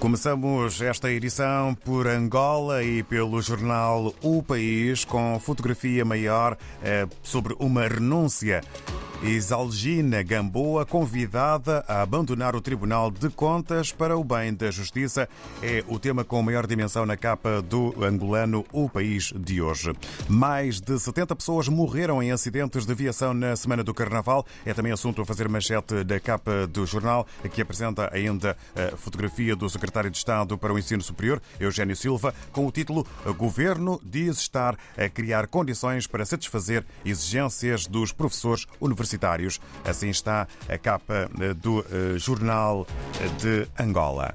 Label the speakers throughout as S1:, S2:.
S1: Começamos esta edição por Angola e pelo jornal O País, com fotografia maior eh, sobre uma renúncia. Isalgina Gamboa, convidada a abandonar o Tribunal de Contas para o bem da Justiça, é o tema com maior dimensão na capa do angolano O País de hoje. Mais de 70 pessoas morreram em acidentes de aviação na semana do Carnaval. É também assunto a fazer manchete da capa do jornal, que apresenta ainda a fotografia do secretário de Estado para o Ensino Superior, Eugênio Silva, com o título Governo diz estar a criar condições para satisfazer exigências dos professores universitários universitários. Assim está a capa do Jornal de Angola.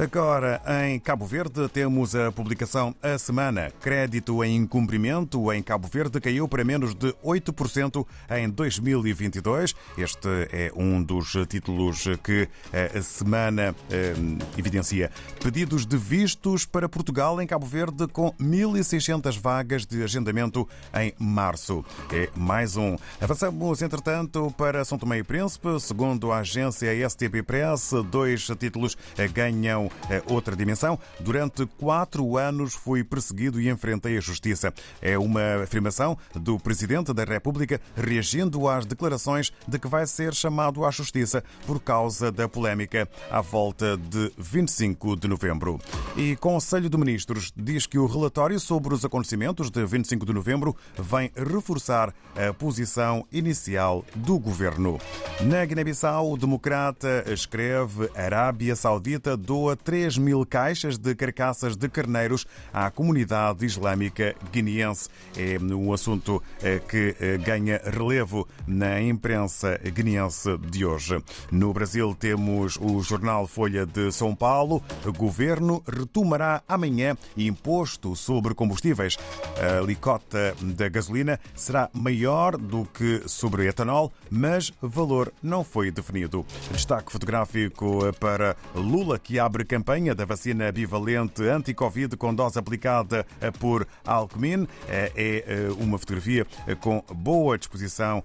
S1: Agora, em Cabo Verde, temos a publicação A Semana. Crédito em incumprimento em Cabo Verde caiu para menos de 8% em 2022. Este é um dos títulos que a Semana eh, evidencia. Pedidos de vistos para Portugal em Cabo Verde com 1.600 vagas de agendamento em março. É mais um. Avançamos, entretanto, para São Tomé e Príncipe. Segundo a agência STP Press, dois títulos ganham outra dimensão. Durante quatro anos fui perseguido e enfrentei a justiça. É uma afirmação do Presidente da República reagindo às declarações de que vai ser chamado à justiça por causa da polémica à volta de 25 de novembro. E Conselho de Ministros diz que o relatório sobre os acontecimentos de 25 de novembro vem reforçar a posição inicial do governo. Na Guiné-Bissau, o democrata escreve Arábia Saudita doa 3 mil caixas de carcaças de carneiros à comunidade islâmica guineense. É um assunto que ganha relevo na imprensa guineense de hoje. No Brasil, temos o jornal Folha de São Paulo. O governo retomará amanhã imposto sobre combustíveis. A licota da gasolina será maior do que sobre etanol, mas valor não foi definido. Destaque fotográfico para Lula, que abre campanha da vacina bivalente anti-Covid com dose aplicada por Alckmin. É uma fotografia com boa disposição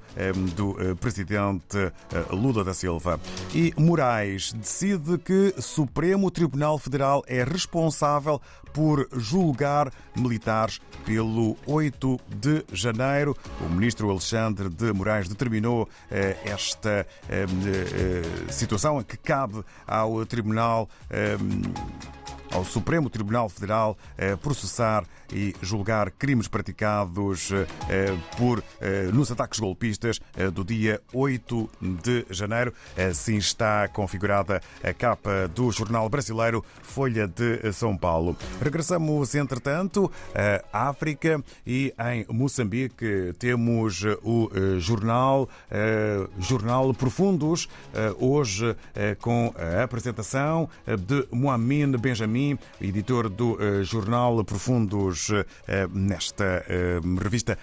S1: do presidente Lula da Silva. E Moraes decide que Supremo Tribunal Federal é responsável por julgar militares pelo 8 de janeiro. O ministro Alexandre de Moraes determinou esta situação que cabe ao Tribunal Um. Ao Supremo Tribunal Federal processar e julgar crimes praticados por nos ataques golpistas do dia 8 de janeiro. Assim está configurada a capa do jornal brasileiro Folha de São Paulo. Regressamos, entretanto, à África e em Moçambique temos o jornal Jornal Profundos, hoje com a apresentação de Moamin Benjamin, editor do jornal Profundos nesta revista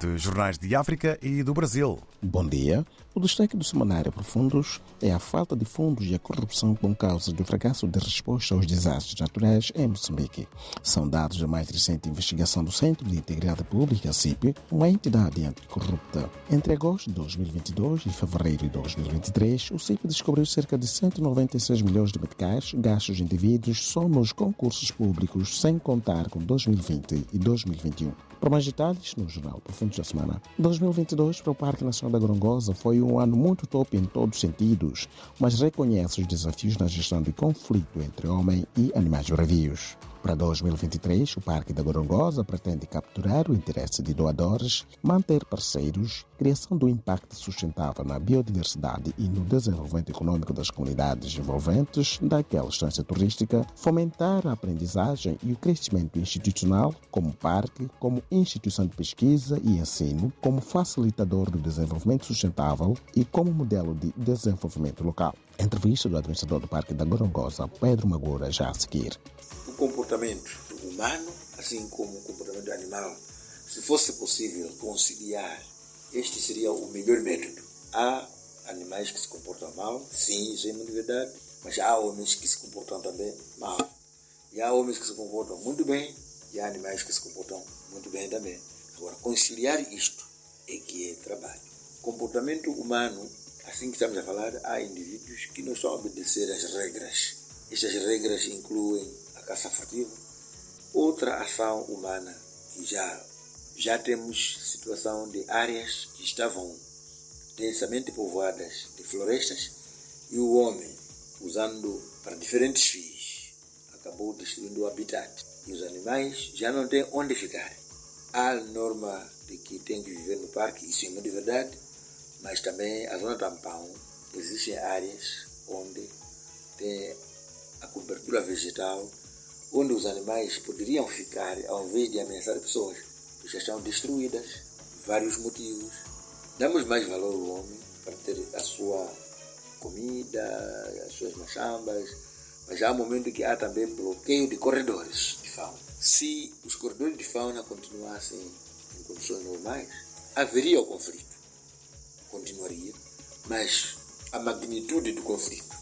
S1: de jornais de África e do Brasil.
S2: Bom dia. O destaque do Semanário Profundos é a falta de fundos e a corrupção com causa do fracasso de resposta aos desastres naturais em Moçambique. São dados da mais recente investigação do Centro de Integridade Pública, CIP, uma entidade anticorrupta. Entre agosto de 2022 e fevereiro de 2023, o CIP descobriu cerca de 196 milhões de meticais gastos indivíduos só nos concursos públicos, sem contar com 2020 e 2021. Para mais detalhes, no Jornal Profundos da Semana. 2022 para o Parque Nacional da Gorongosa foi um ano muito top em todos os sentidos, mas reconhece os desafios na gestão de conflito entre homem e animais bravios. Para 2023, o Parque da Gorongosa pretende capturar o interesse de doadores, manter parceiros, criação do impacto sustentável na biodiversidade e no desenvolvimento econômico das comunidades envolventes daquela estância turística, fomentar a aprendizagem e o crescimento institucional como parque, como instituição de pesquisa e ensino, como facilitador do desenvolvimento sustentável e como modelo de desenvolvimento local. Entrevista do administrador do Parque da Gorongosa, Pedro Magura, já a seguir
S3: o comportamento humano, assim como o comportamento animal, se fosse possível conciliar, este seria o melhor método. Há animais que se comportam mal, sim, isso é uma verdade, mas há homens que se comportam também mal. E há homens que se comportam muito bem e há animais que se comportam muito bem também. Agora, conciliar isto é que é trabalho. Comportamento humano, assim que estamos a falar, há indivíduos que não a obedecer às regras. Estas regras incluem a caça furtiva, outra ação humana que já já temos situação de áreas que estavam densamente povoadas de florestas e o homem, usando para diferentes fins, acabou destruindo o habitat. E os animais já não têm onde ficar. Há norma de que tem que viver no parque, isso é muito verdade, mas também a zona tampão, existem áreas onde tem a cobertura vegetal, onde os animais poderiam ficar ao invés de ameaçar pessoas, que já estão destruídas, vários motivos. Damos mais valor ao homem para ter a sua comida, as suas machambas, mas há um momento que há também bloqueio de corredores de fauna. Se os corredores de fauna continuassem em condições normais, haveria o conflito. Continuaria, mas a magnitude do conflito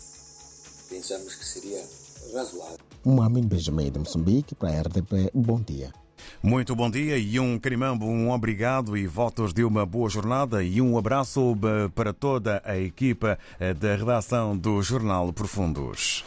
S3: pensamos que seria razoável.
S2: Mohamed Benjamin de Moçambique para a RDP. Bom dia.
S1: Muito bom dia e um carimambo, um obrigado e votos de uma boa jornada e um abraço para toda a equipa da redação do Jornal Profundos.